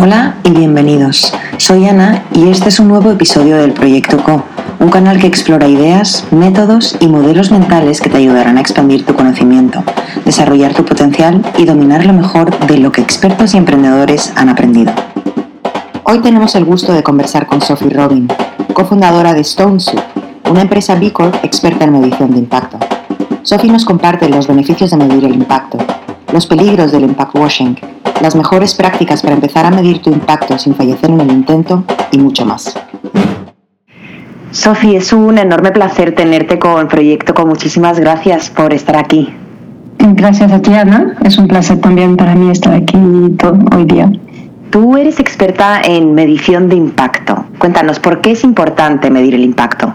Hola y bienvenidos. Soy Ana y este es un nuevo episodio del Proyecto Co, un canal que explora ideas, métodos y modelos mentales que te ayudarán a expandir tu conocimiento, desarrollar tu potencial y dominar lo mejor de lo que expertos y emprendedores han aprendido. Hoy tenemos el gusto de conversar con Sophie Robin, cofundadora de StoneSoup, una empresa B Corp experta en medición de impacto. Sophie nos comparte los beneficios de medir el impacto, los peligros del impact washing las mejores prácticas para empezar a medir tu impacto sin fallecer en el intento y mucho más. Sofi, es un enorme placer tenerte con el proyecto. Con muchísimas gracias por estar aquí. Gracias a ti, Ana. Es un placer también para mí estar aquí hoy día. Tú eres experta en medición de impacto. Cuéntanos, ¿por qué es importante medir el impacto?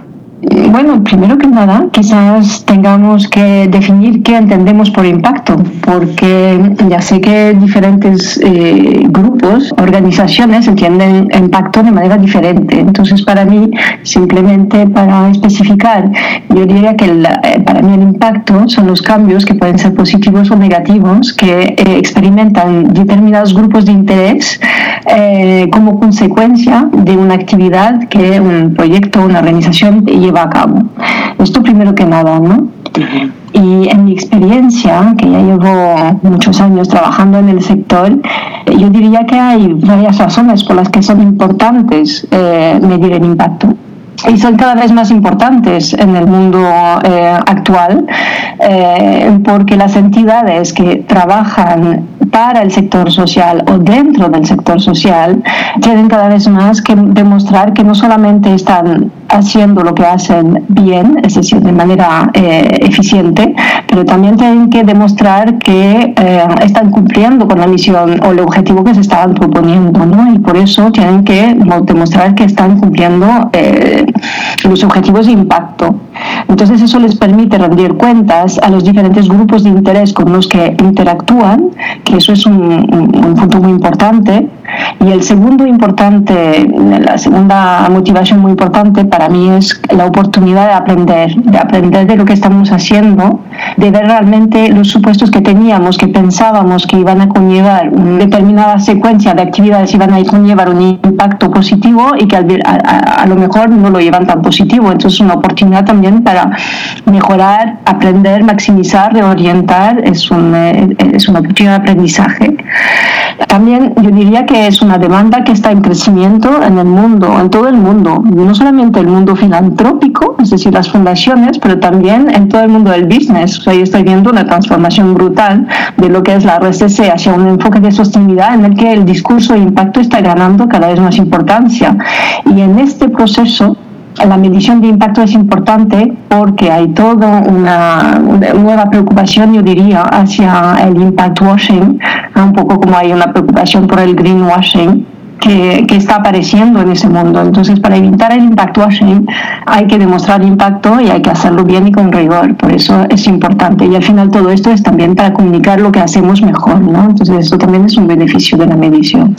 Bueno, primero que nada, quizás tengamos que definir qué entendemos por impacto, porque ya sé que diferentes eh, grupos, organizaciones entienden impacto de manera diferente. Entonces, para mí, simplemente para especificar, yo diría que eh, para mí el impacto son los cambios que pueden ser positivos o negativos que eh, experimentan determinados grupos de interés como consecuencia de una actividad que un proyecto, una organización lleva a cabo. Esto primero que nada, ¿no? Y en mi experiencia, que ya llevo muchos años trabajando en el sector, yo diría que hay varias razones por las que son importantes eh, medir el impacto y son cada vez más importantes en el mundo eh, actual eh, porque las entidades que trabajan para el sector social o dentro del sector social tienen cada vez más que demostrar que no solamente están haciendo lo que hacen bien, es decir, de manera eh, eficiente, pero también tienen que demostrar que están cumpliendo con la misión o el objetivo que se estaban proponiendo, ¿no? Y por eso tienen que demostrar que están cumpliendo los objetivos de impacto. Entonces eso les permite rendir cuentas a los diferentes grupos de interés con los que interactúan, que eso es un, punto muy importante. Y el segundo importante, la segunda motivación muy importante para mí es la oportunidad de aprender, de aprender de lo que estamos haciendo, de ver realmente los supuestos que teníamos, que pensábamos que iban a conllevar una determinada secuencia de actividades, iban a conllevar un impacto positivo y que a, lo mejor no lo llevan tan positivo. Entonces, una oportunidad también para mejorar, aprender, maximizar, reorientar. Es, un, eh, es una oportunidad de aprendizaje. También yo diría que es una demanda que está en crecimiento en el mundo, en todo el mundo, no solamente el mundo filantrópico, es decir, las fundaciones, pero también en todo el mundo del business. O sea, yo estoy viendo una transformación brutal de lo que es la RSC hacia un enfoque de sostenibilidad en el que el discurso de impacto está ganando cada vez más importancia. Y en este proceso la medición de impacto es importante porque hay toda una, nueva preocupación, yo diría, hacia el impact washing, un poco como hay una preocupación por el greenwashing. Que, que, está apareciendo en ese mundo. Entonces, para evitar el impact washing hay que demostrar impacto y hay que hacerlo bien y con rigor. Por eso es importante. Y al final todo esto es también para comunicar lo que hacemos mejor. ¿no? Entonces, eso también es un beneficio de la medición.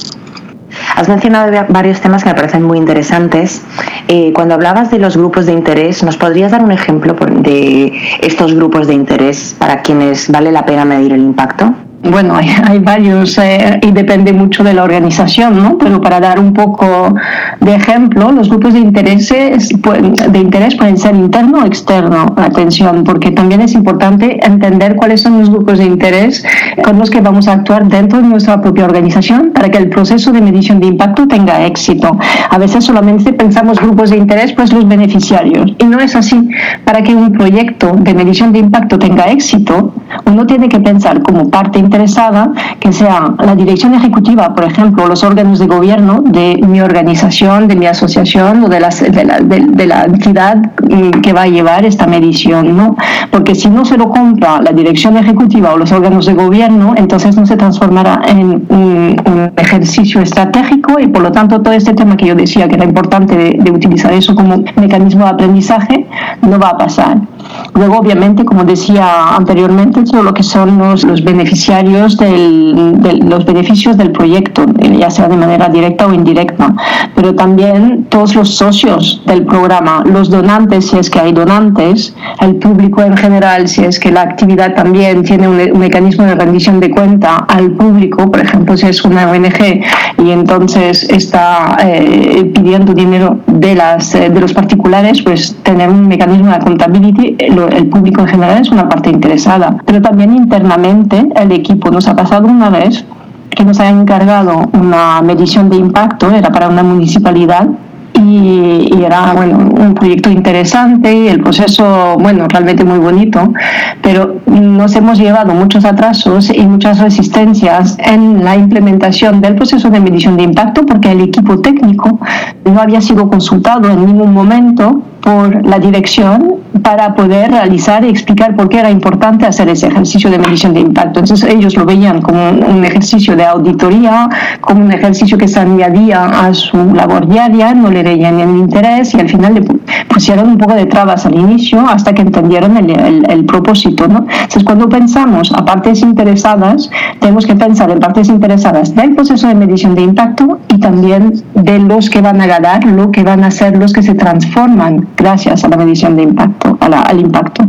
Has mencionado varios temas que me parecen muy interesantes. Eh, cuando hablabas de los grupos de interés, ¿nos podrías dar un ejemplo de estos grupos de interés para quienes vale la pena medir el impacto? Bueno, hay, varios eh, y depende mucho de la organización, ¿no? Pero para dar un poco de ejemplo, los grupos de, intereses, de interés pueden ser interno o externo, atención, porque también es importante entender cuáles son los grupos de interés con los que vamos a actuar dentro de nuestra propia organización para que el proceso de medición de impacto tenga éxito. A veces solamente pensamos grupos de interés, pues los beneficiarios, y no es así. Para que un proyecto de medición de impacto tenga éxito, uno tiene que pensar como parte interesada que sea la dirección ejecutiva, por ejemplo, los órganos de gobierno de mi organización, de mi asociación o de la, de la, entidad mm, que va a llevar esta medición, ¿no? Porque si no se lo compra la dirección ejecutiva o los órganos de gobierno, entonces no se transformará en un, ejercicio estratégico y por lo tanto todo este tema que yo decía que era importante de, de utilizar eso como mecanismo de aprendizaje no va a pasar. Luego, obviamente, como decía anteriormente, todo lo que son los, los beneficiarios beneficiarios de los beneficios del proyecto, ya sea de manera directa o indirecta, pero también todos los socios del programa, los donantes, si es que hay donantes, el público en general, si es que la actividad también tiene un, mecanismo de rendición de cuenta al público, por ejemplo, si es una ONG y entonces está eh, pidiendo dinero de, las, eh, de los particulares, pues tener un mecanismo de accountability, el público en general es una parte interesada, pero también internamente el equipo nos ha pasado una vez que nos ha encargado una medición de impacto, era para una municipalidad, y, era bueno, un proyecto interesante y el proceso, bueno, realmente muy bonito, pero nos hemos llevado muchos atrasos y muchas resistencias en la implementación del proceso de medición de impacto porque el equipo técnico no había sido consultado en ningún momento por la dirección para poder realizar y explicar por qué era importante hacer ese ejercicio de medición de impacto. Entonces ellos lo veían como un ejercicio de auditoría, como un ejercicio que se añadía a su labor diaria, no le veían el interés y al final le pusieron un poco de trabas al inicio hasta que entendieron el, el, propósito. ¿no? Entonces cuando pensamos a partes interesadas, tenemos que pensar en partes interesadas del proceso de medición de impacto y también de los que van a ganar, lo que van a ser los que se transforman gracias a la medición de impacto, al impacto.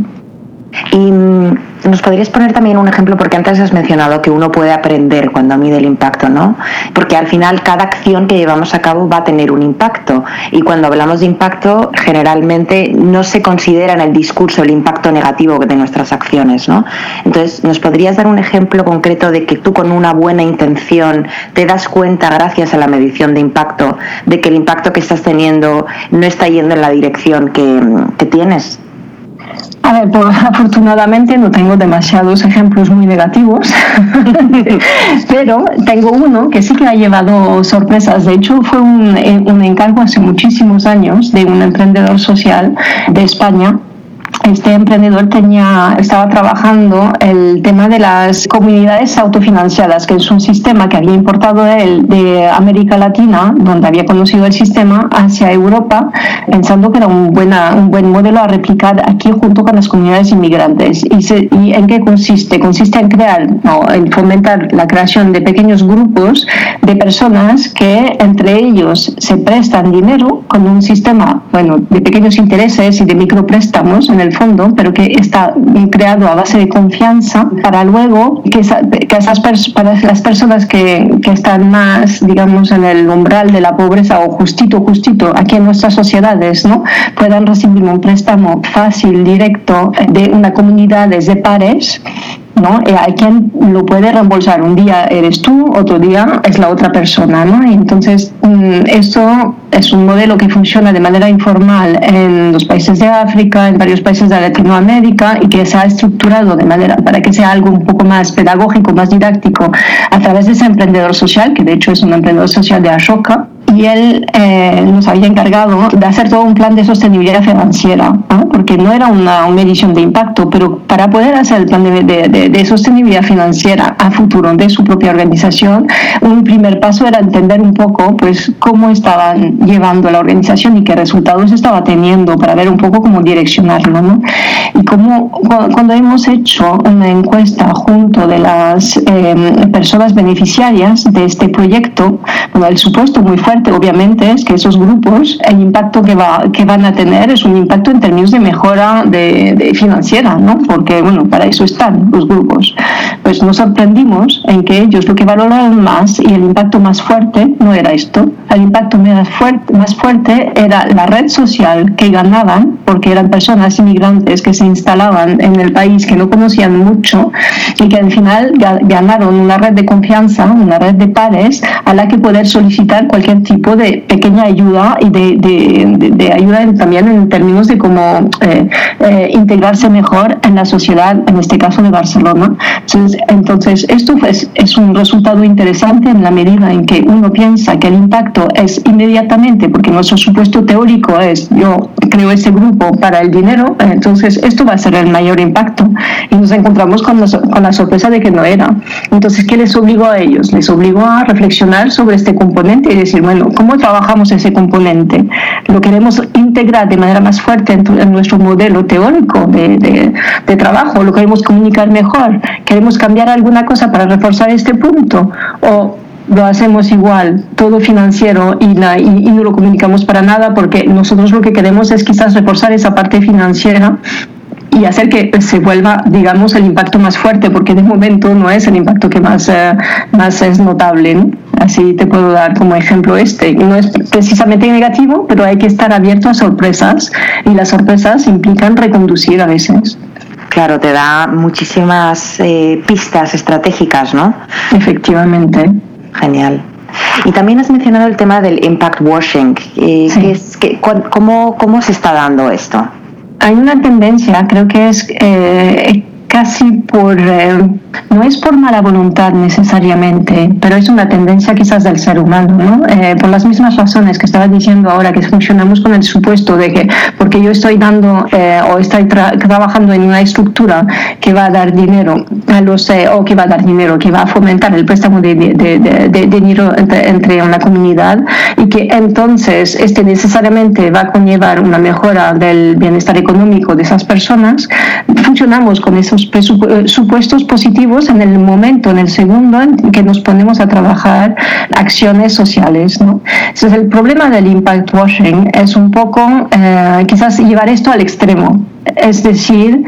Y mm, nos podrías poner también un ejemplo, porque antes has mencionado que uno puede aprender cuando mide el impacto, ¿no? Porque al final cada acción que llevamos a cabo va a tener un impacto. Y cuando hablamos de impacto, generalmente no se considera en el discurso el impacto negativo de nuestras acciones, ¿no? Entonces, ¿nos podrías dar un ejemplo concreto de que tú con una buena intención te das cuenta, gracias a la medición de impacto, de que el impacto que estás teniendo no está yendo en la dirección que, que tienes? A ver, pues, afortunadamente no tengo demasiados ejemplos muy negativos, pero tengo uno que sí que ha llevado sorpresas. De hecho, fue un, eh, un encargo hace muchísimos años de un emprendedor social de España este emprendedor tenía, estaba trabajando el tema de las comunidades autofinanciadas, que es un sistema que había importado él de América Latina, donde había conocido el sistema, hacia Europa, pensando que era un, buena, un buen modelo a replicar aquí junto con las comunidades inmigrantes. ¿Y, y en qué consiste? Consiste en crear, no, en fomentar la creación de pequeños grupos de personas que entre ellos se prestan dinero con un sistema, bueno, de pequeños intereses y de micropréstamos en el fondo, pero que está creado a base de confianza para luego que, que esas para las personas que, que, están más, digamos, en el umbral de la pobreza o justito, justito aquí en nuestras sociedades, ¿no? puedan recibir un préstamo fácil, directo de una comunidad de pares ¿no? Eh, hay quien lo puede reembolsar. Un día eres tú, otro día es la otra persona, ¿no? Y entonces, mm, esto es un modelo que funciona de manera informal en los países de África, en varios países de Latinoamérica y que se ha estructurado de manera para que sea algo un poco más pedagógico, más didáctico, a través de ese emprendedor social, que de hecho es un emprendedor social de Ashoka, él eh, nos había encargado de hacer todo un plan de sostenibilidad financiera, porque no era una, medición de impacto, pero para poder hacer el plan de, sostenibilidad financiera a futuro de su propia organización, un primer paso era entender un poco pues, cómo estaban llevando la organización y qué resultados estaba teniendo para ver un poco cómo direccionarlo. ¿no? Y cómo, cuando hemos hecho una encuesta junto de las eh, personas beneficiarias de este proyecto, bueno, el supuesto muy fuerte obviamente, es que esos grupos, el impacto que, va, que van a tener es un impacto en términos de mejora de, financiera, ¿no? Porque, bueno, para eso están los grupos. Pues nos sorprendimos en que ellos lo que valoraban más y el impacto más fuerte no era esto. El impacto más fuerte, más fuerte era la red social que ganaban, porque eran personas inmigrantes que se instalaban en el país que no conocían mucho y que al final ganaron una red de confianza, una red de pares a la que poder solicitar cualquier tipo de pequeña ayuda y de, de, de, ayuda también en términos de cómo eh, eh, integrarse mejor en la sociedad, en este caso de Barcelona. Entonces, entonces esto es, es un resultado interesante en la medida en que uno piensa que el impacto es inmediatamente, porque nuestro supuesto teórico es yo creo ese grupo para el dinero, entonces esto va a ser el mayor impacto. Y nos encontramos con la, con la sorpresa de que no era. Entonces, ¿qué les obligó a ellos? Les obligó a reflexionar sobre este componente y decir, bueno, ¿cómo trabajamos ese componente? ¿Lo queremos integrar de manera más fuerte en, nuestro modelo teórico de, de, trabajo? ¿Lo queremos comunicar mejor? ¿Queremos cambiar alguna cosa para reforzar este punto? ¿O lo hacemos igual, todo financiero y, la, y, no lo comunicamos para nada porque nosotros lo que queremos es quizás reforzar esa parte financiera y hacer que se vuelva, digamos, el impacto más fuerte, porque de momento no es el impacto que más, eh, más es notable. Así te puedo dar como ejemplo este. No es precisamente negativo, pero hay que estar abierto a sorpresas y las sorpresas implican reconducir a veces. Claro, te da muchísimas eh, pistas estratégicas, ¿no? Efectivamente. Genial. Y también has mencionado el tema del impact washing. Eh, es, cómo, ¿Cómo se está dando esto? Hay una tendencia, creo que es eh, casi por, eh, no es por mala voluntad necesariamente, pero es una tendencia quizás del ser humano, ¿no? Eh, por las mismas razones que estaba diciendo ahora, que funcionamos con el supuesto de que porque yo estoy dando eh, o estoy trabajando en una estructura que va a dar dinero a los, o que va a dar dinero, que va a fomentar el préstamo de, de, dinero entre, entre, una comunidad y que entonces este necesariamente va a conllevar una mejora del bienestar económico de esas personas, funcionamos con esos supuestos positivos en el momento, en el segundo en que nos ponemos a trabajar acciones sociales. ¿no? Entonces, el problema del impact washing es un poco eh, quizás llevar esto al extremo es decir,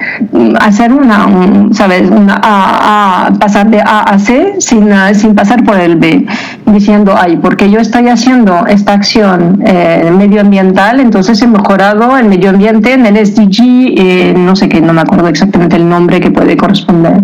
hacer una, ¿sabes? Una a, pasar de A a C sin, sin pasar por el B, diciendo, ay, porque yo estoy haciendo esta acción eh, medioambiental, entonces he mejorado el medio ambiente en el SDG, eh, no sé qué, no me acuerdo exactamente el nombre que puede corresponder.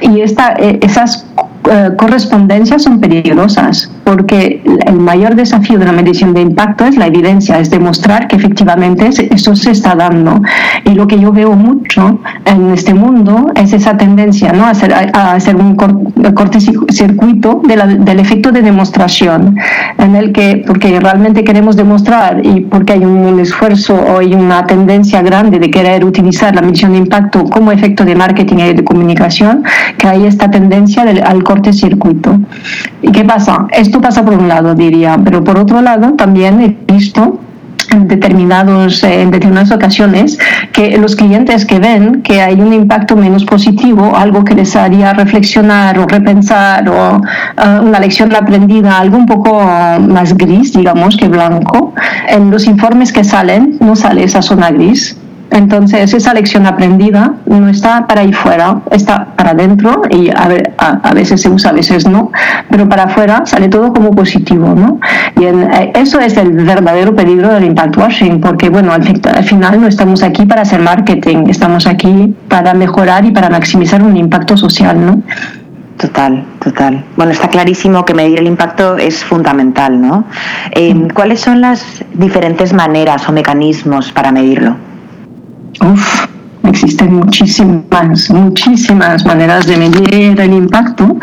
Y esta, eh, esas eh, correspondencias son peligrosas porque el mayor desafío de la medición de impacto es la evidencia, es demostrar que efectivamente eso se está dando. Y lo que yo veo mucho en este mundo es esa tendencia ¿no? a, hacer, a hacer un cortocircuito de del efecto de demostración, en el que, porque realmente queremos demostrar y porque hay un, esfuerzo o hay una tendencia grande de querer utilizar la medición de impacto como efecto de marketing y de comunicación, que hay esta tendencia del, al circuito. ¿Y qué pasa? Esto pasa por un lado, diría, pero por otro lado también he visto en, determinados, en determinadas ocasiones que los clientes que ven que hay un impacto menos positivo, algo que les haría reflexionar o repensar o eh, una lección aprendida, algo un poco más gris, digamos, que blanco, en los informes que salen no sale esa zona gris entonces, esa lección aprendida no está para ahí fuera, está para adentro y a, a, veces se usa, a veces no, pero para afuera sale todo como positivo, ¿no? Y eh, eso es el verdadero peligro del impact washing, porque, bueno, al, al, final no estamos aquí para hacer marketing, estamos aquí para mejorar y para maximizar un impacto social, ¿no? Total, total. Bueno, está clarísimo que medir el impacto es fundamental, ¿no? Eh, ¿Cuáles son las diferentes maneras o mecanismos para medirlo? Existen muchísimas, muchísimas maneras de medir el impacto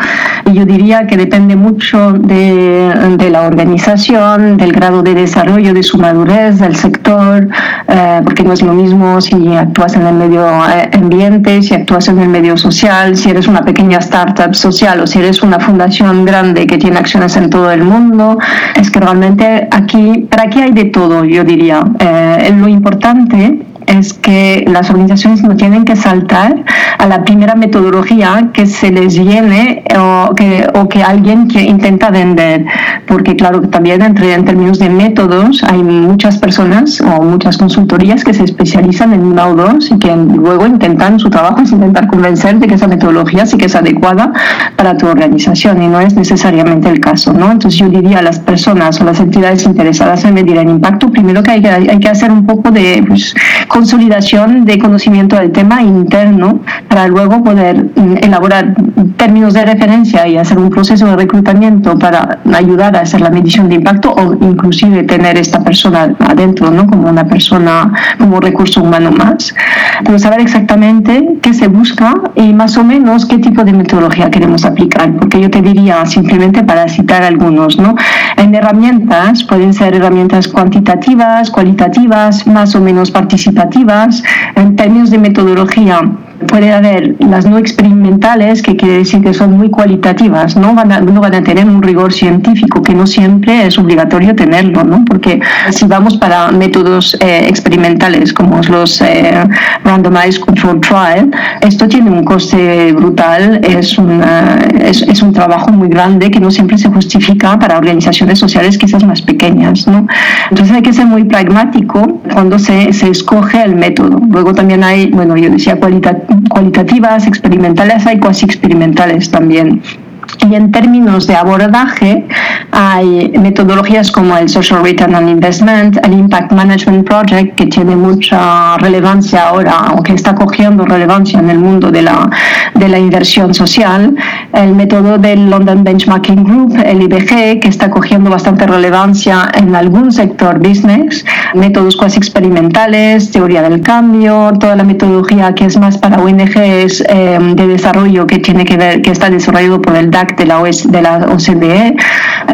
y yo diría que depende mucho de, de la organización, del grado de desarrollo, de su madurez, del sector, eh, porque no es lo mismo si actúas en el medio eh, ambiente, si actúas en el medio social, si eres una pequeña startup social o si eres una fundación grande que tiene acciones en todo el mundo. Es que realmente aquí, para aquí hay de todo, yo diría. Eh, lo importante es que las organizaciones no tienen que saltar a la primera metodología que se les viene o que, o que alguien que intenta vender. Porque claro, también entre, en términos de métodos hay muchas personas o muchas consultorías que se especializan en una o dos y que luego intentan, su trabajo es intentar convencer de que esa metodología sí que es adecuada para tu organización y no es necesariamente el caso. ¿no? Entonces yo diría a las personas o las entidades interesadas en medir el impacto, primero que hay que, hay que hacer un poco de pues, consolidación de conocimiento del tema interno para luego poder mm, elaborar términos de referencia y hacer un proceso de reclutamiento para ayudar a hacer la medición de impacto o inclusive tener esta persona adentro, ¿no? Como una persona, como recurso humano más. Pero saber exactamente qué se busca y más o menos qué tipo de metodología queremos aplicar. Porque yo te diría, simplemente para citar algunos, ¿no? En herramientas pueden ser herramientas cuantitativas, cualitativas, más o menos participativas en términos de metodología Puede haber las no experimentales, que quiere decir que son muy cualitativas, no van a, no van a tener un rigor científico, que no siempre es obligatorio tenerlo, ¿no? porque si vamos para métodos eh, experimentales como los eh, Randomized Control Trial, esto tiene un coste brutal, es, una, es, es, un trabajo muy grande que no siempre se justifica para organizaciones sociales quizás más pequeñas. ¿no? Entonces hay que ser muy pragmático cuando se, se escoge el método. Luego también hay, bueno, yo decía cualitativas, experimentales, hay cuasi experimentales también. Y en términos de abordaje, hay metodologías como el Social Return on Investment, el Impact Management Project, que tiene mucha relevancia ahora, o que está cogiendo relevancia en el mundo de la, de la inversión social, el método del London Benchmarking Group, el IBG, que está cogiendo bastante relevancia en algún sector business, métodos cuasi experimentales, teoría del cambio, toda la metodología que es más para ONGs eh, de desarrollo que tiene que ver, que está desarrollado por el DAC de la, OS, de la OCDE,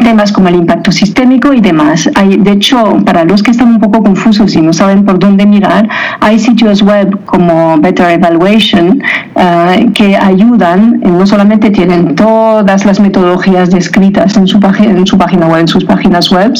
temas como el impacto sistémico y demás. Hay, de hecho, para los que están un poco confusos y no saben por dónde mirar, hay sitios web como Better Evaluation uh, que ayudan, no solamente tienen todas las metodologías descritas en su, en su página web, en sus páginas web,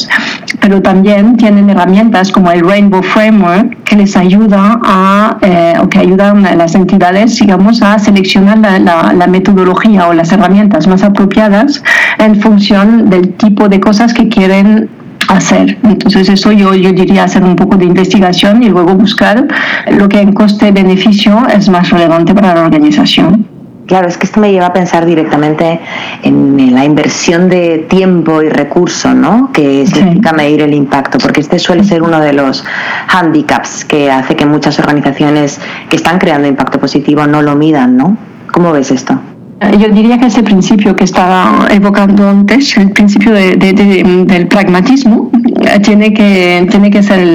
pero también tienen herramientas como el Rainbow Framework que les ayuda a, eh, o que ayudan a las entidades, digamos, a seleccionar la, la, la metodología o las herramientas más apropiadas en función del tipo de cosas que quieren hacer. Entonces eso yo, yo diría hacer un poco de investigación y luego buscar lo que en coste-beneficio es más relevante para la organización. Claro, es que esto me lleva a pensar directamente en la inversión de tiempo y recurso, ¿no? Que significa medir el impacto, porque este suele ser uno de los handicaps que hace que muchas organizaciones que están creando impacto positivo no lo midan, ¿no? ¿Cómo ves esto? Yo diría que ese principio que estaba evocando antes, el principio de, del pragmatismo, eh, tiene que, tiene que ser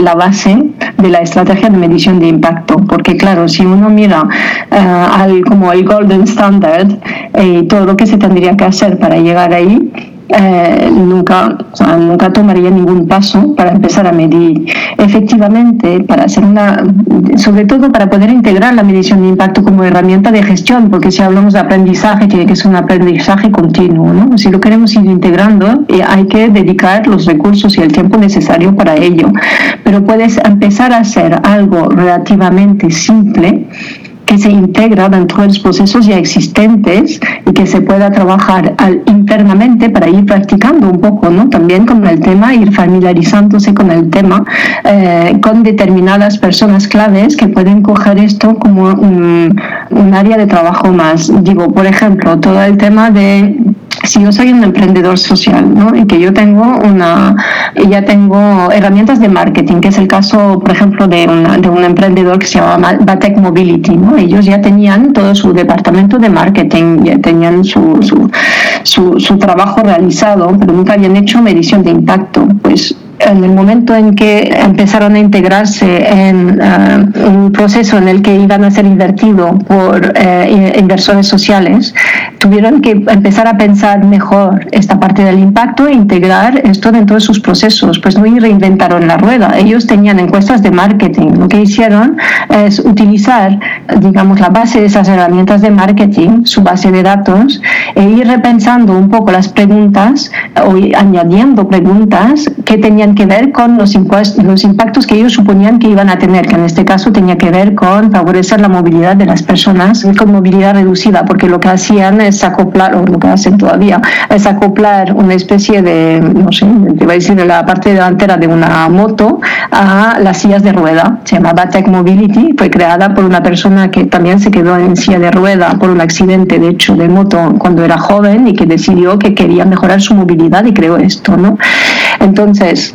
la base de la estrategia de medición de impacto, porque claro, si uno mira eh, al, como el golden standard y eh, todo lo que se tendría que hacer para llegar ahí, eh, nunca, nunca tomaría ningún paso para empezar a medir. Efectivamente, para hacer una, sobre todo para poder integrar la medición de impacto como herramienta de gestión, porque si hablamos de aprendizaje, tiene que ser un aprendizaje continuo. ¿no? Si lo queremos ir integrando, eh, hay que dedicar los recursos y el tiempo necesario para ello. Pero puedes empezar a hacer algo relativamente simple que se integra dentro de los procesos ya existentes y que se pueda trabajar internamente para ir practicando un poco, ¿no? También con el tema, ir familiarizándose con el tema, eh, con determinadas personas claves que pueden coger esto como un área de trabajo más. Digo, por ejemplo, todo el tema de si yo soy un emprendedor social ¿no? y que yo tengo una ya tengo herramientas de marketing que es el caso por ejemplo de, de un emprendedor que se llama Batec Mobility ¿no? ellos ya tenían todo su departamento de marketing ya tenían su, su, su, su trabajo realizado pero nunca habían hecho medición de impacto pues en el momento en que empezaron a integrarse en uh, un proceso en el que iban a ser invertido por uh, inversores sociales, tuvieron que empezar a pensar mejor esta parte del impacto e integrar esto dentro de sus procesos. Pues no reinventaron la rueda. Ellos tenían encuestas de marketing. Lo que hicieron es utilizar, digamos, la base de esas herramientas de marketing, su base de datos, e ir repensando un poco las preguntas o añadiendo preguntas que tenían que ver con los, los impactos que ellos suponían que iban a tener, que en este caso tenía que ver con favorecer la movilidad de las personas con movilidad reducida, porque lo que hacían es acoplar, o lo que hacen todavía, es acoplar una especie de, no sé, te iba a decir, de la parte delantera de una moto a las sillas de rueda. Se llamaba Tech Mobility, fue creada por una persona que también se quedó en silla de rueda por un accidente, de hecho, de moto cuando era joven y que decidió que quería mejorar su movilidad y creó esto, ¿no? Entonces,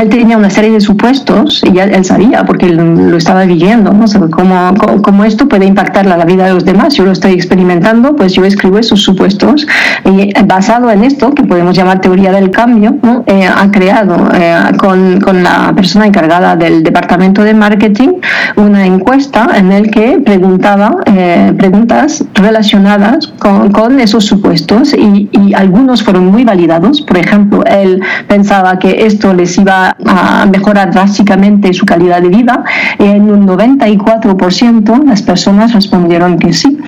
él tenía una serie de supuestos y ya él sabía porque lo estaba viviendo, ¿no? cómo, cómo, esto puede impactar la vida de los demás. Yo lo estoy experimentando, pues yo escribo esos supuestos y basado en esto, que podemos llamar teoría del cambio, ¿no? eh, ha creado eh, con, con, la persona encargada del departamento de marketing una encuesta en el que preguntaba eh, preguntas relacionadas con, esos supuestos y, y algunos fueron muy validados. Por ejemplo, él pensaba que esto les iba a mejorar drásticamente su calidad de vida y en un 94% las personas respondieron que sí.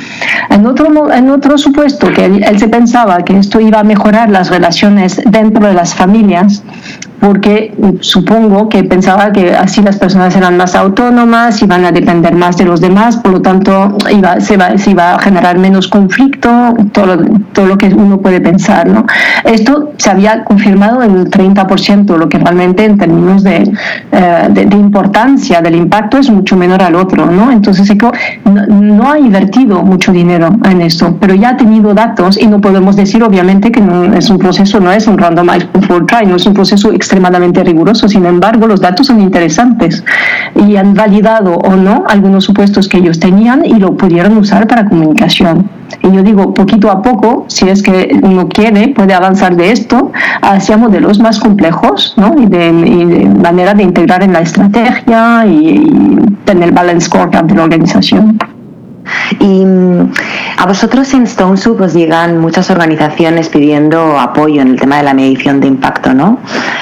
En otro, en otro supuesto, que él se pensaba que esto iba a mejorar las relaciones dentro de las familias, porque supongo que pensaba que así las personas eran más autónomas, iban a depender más de los demás, por lo tanto iba, se, va, se iba a generar menos conflicto, todo, todo lo que uno puede pensar. ¿no? Esto se había confirmado en el 30%, lo que realmente en términos de, eh, de, importancia del impacto es mucho menor al otro. ¿no? Entonces no, no, ha invertido mucho dinero en esto, pero ya ha tenido datos y no podemos decir obviamente que no es un proceso, no es un randomized control trial, no es un proceso extremadamente riguroso. Sin embargo, los datos son interesantes y han validado o no algunos supuestos que ellos tenían y lo pudieron usar para comunicación. Y yo digo, poquito a poco, si es que uno quiere, puede avanzar de esto hacia modelos más complejos ¿no? y, de, manera de integrar en la estrategia y, y tener balance scorecard de la organización. Y mm, a vosotros en StoneSoup os llegan muchas organizaciones pidiendo apoyo en el tema de la medición de impacto, ¿no?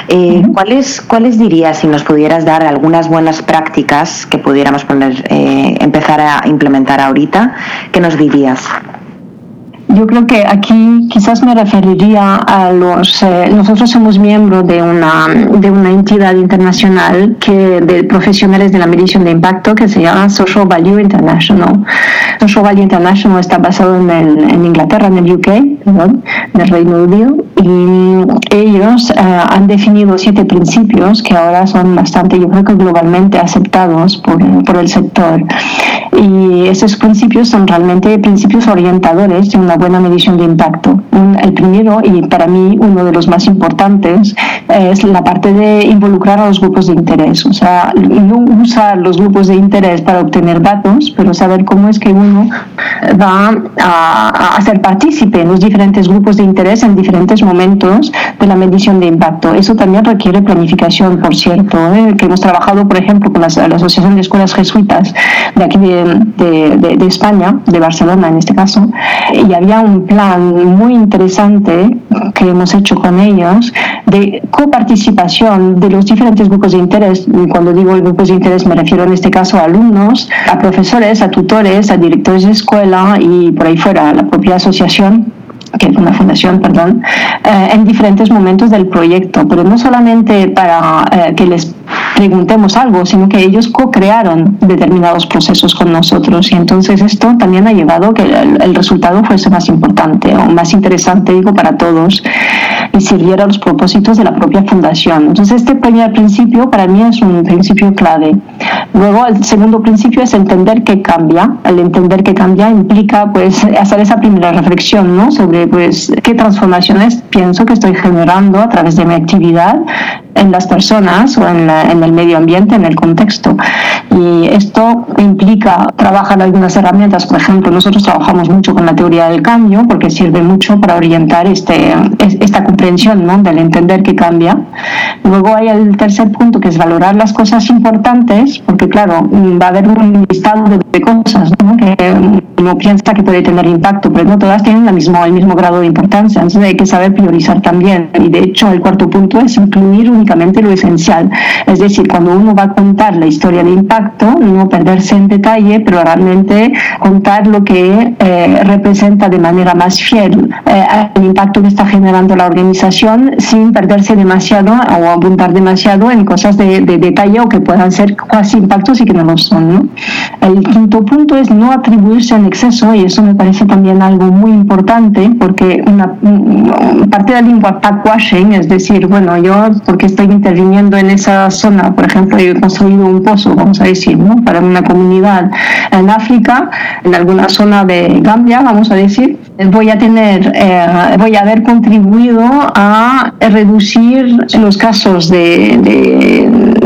Eh, ¿cuáles, ¿Cuáles dirías, si nos pudieras dar algunas buenas prácticas que pudiéramos poner, eh, empezar a implementar ahorita, qué nos dirías? Yo creo que aquí quizás me referiría a los. Eh, nosotros somos miembros de una, de una entidad internacional que de profesionales de la medición de impacto que se llama Social Value International. Social Value International está basado en, en Inglaterra, en el UK, en el Reino Unido, y ellos eh, han definido siete principios que ahora son bastante, yo creo que globalmente aceptados por, por el sector. Y esos principios son realmente principios orientadores de una buena medición de impacto. el primero, y para mí uno de los más importantes, es la parte de involucrar a los grupos de interés. O sea, no usar los grupos de interés para obtener datos, pero saber cómo es que uno va a, ser partícipe en los diferentes grupos de interés en diferentes momentos de la medición de impacto. Eso también requiere planificación, por cierto, ¿eh? que hemos trabajado, por ejemplo, con la, la Asociación de Escuelas Jesuitas de aquí de, de, de España, de Barcelona en este caso, y había un plan muy interesante que hemos hecho con ellos de coparticipación de los diferentes grupos de interés. Cuando digo grupos de interés me refiero en este caso a alumnos, a profesores, a tutores, a directores de escuela y por ahí fuera, la propia asociación que es una fundación, perdón, eh, en diferentes momentos del proyecto, pero no solamente para eh, que les preguntemos algo, sino que ellos co-crearon determinados procesos con nosotros y entonces esto también ha llevado a que el, resultado fuese más importante o más interesante, digo, para todos y sirviera a los propósitos de la propia fundación. Entonces este primer principio para mí es un principio clave. Luego el segundo principio es entender que cambia. El entender que cambia implica pues hacer esa primera reflexión ¿no? sobre pues qué transformaciones pienso que estoy generando a través de mi actividad en las personas o en, en, el medio ambiente, en el contexto. Y esto implica trabajar algunas herramientas, por ejemplo, nosotros trabajamos mucho con la teoría del cambio porque sirve mucho para orientar este, esta comprensión ¿no? del entender que cambia. Luego hay el tercer punto que es valorar las cosas importantes, porque claro, va a haber un listado de cosas ¿no? que uno piensa que puede tener impacto, pero no todas tienen el mismo, el mismo grado de importancia, entonces hay que saber priorizar también. Y de hecho el cuarto punto es incluir únicamente lo esencial. Es decir, cuando uno va a contar la historia de impacto, no perderse en detalle, pero realmente contar lo que eh, representa de manera más fiel eh, el impacto que está generando la organización sin perderse demasiado o apuntar demasiado en cosas de, detalle o que puedan ser casi impactos y que no lo son. El quinto punto es no atribuirse en exceso y eso me parece también algo muy importante porque una, parte del impact washing, es decir, bueno, yo porque estoy interviniendo en esa zona, por ejemplo, he construido un pozo, vamos a decir, ¿no? para una comunidad en África, en alguna zona de Gambia, vamos a decir, voy a tener, eh, voy a haber contribuido a reducir los casos de,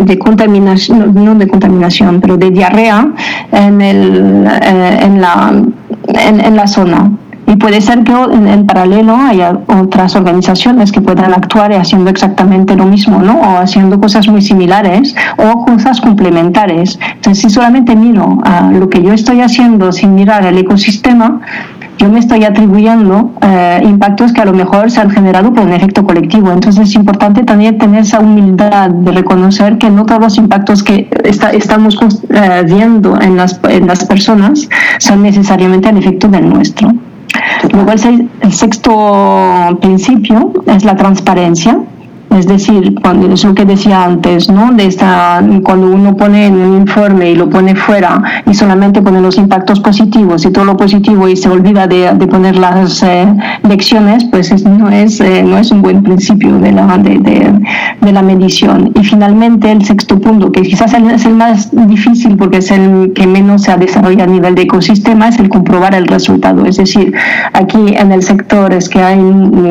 de, contaminación, no de contaminación, pero de diarrea en, el, eh, en, la, en la zona. Y puede ser que en, paralelo haya otras organizaciones que puedan actuar haciendo exactamente lo mismo, ¿no? O haciendo cosas muy similares o cosas complementares. Entonces, si solamente miro a lo que yo estoy haciendo sin mirar el ecosistema, yo me estoy atribuyendo eh, impactos que a lo mejor se han generado por un efecto colectivo. Entonces es importante también tener esa humildad de reconocer que no todos los impactos que estamos eh, viendo en las, en las personas son necesariamente el efecto del nuestro. Luego el sexto principio es la transparencia es decir, cuando eso que decía antes, ¿no? De esta, cuando uno pone en un informe y lo pone fuera y solamente pone los impactos positivos y todo lo positivo y se olvida de, de poner las eh, lecciones, pues no, es, eh, no es un buen principio de la, de, de, la medición. Y finalmente el sexto punto, que quizás es el más difícil porque es el que menos se ha desarrollado a nivel de ecosistema, es el comprobar el resultado. Es decir, aquí en el sector es que hay,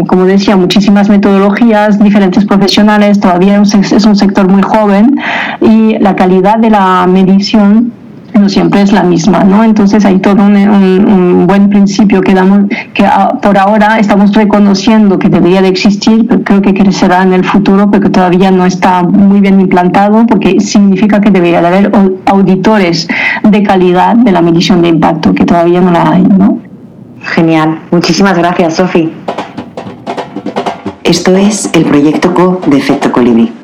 como decía, muchísimas metodologías, diferentes profesionales, todavía es un sector muy joven y la calidad de la medición no siempre es la misma, ¿no? Entonces hay todo un, buen principio que damos, que por ahora estamos reconociendo que debería de existir, pero creo que crecerá en el futuro, porque todavía no está muy bien implantado, porque significa que debería de haber auditores de calidad de la medición de impacto, que todavía no la hay, ¿no? Genial, muchísimas gracias, Sofi. Esto es el proyecto CO de Efecto Colibrí.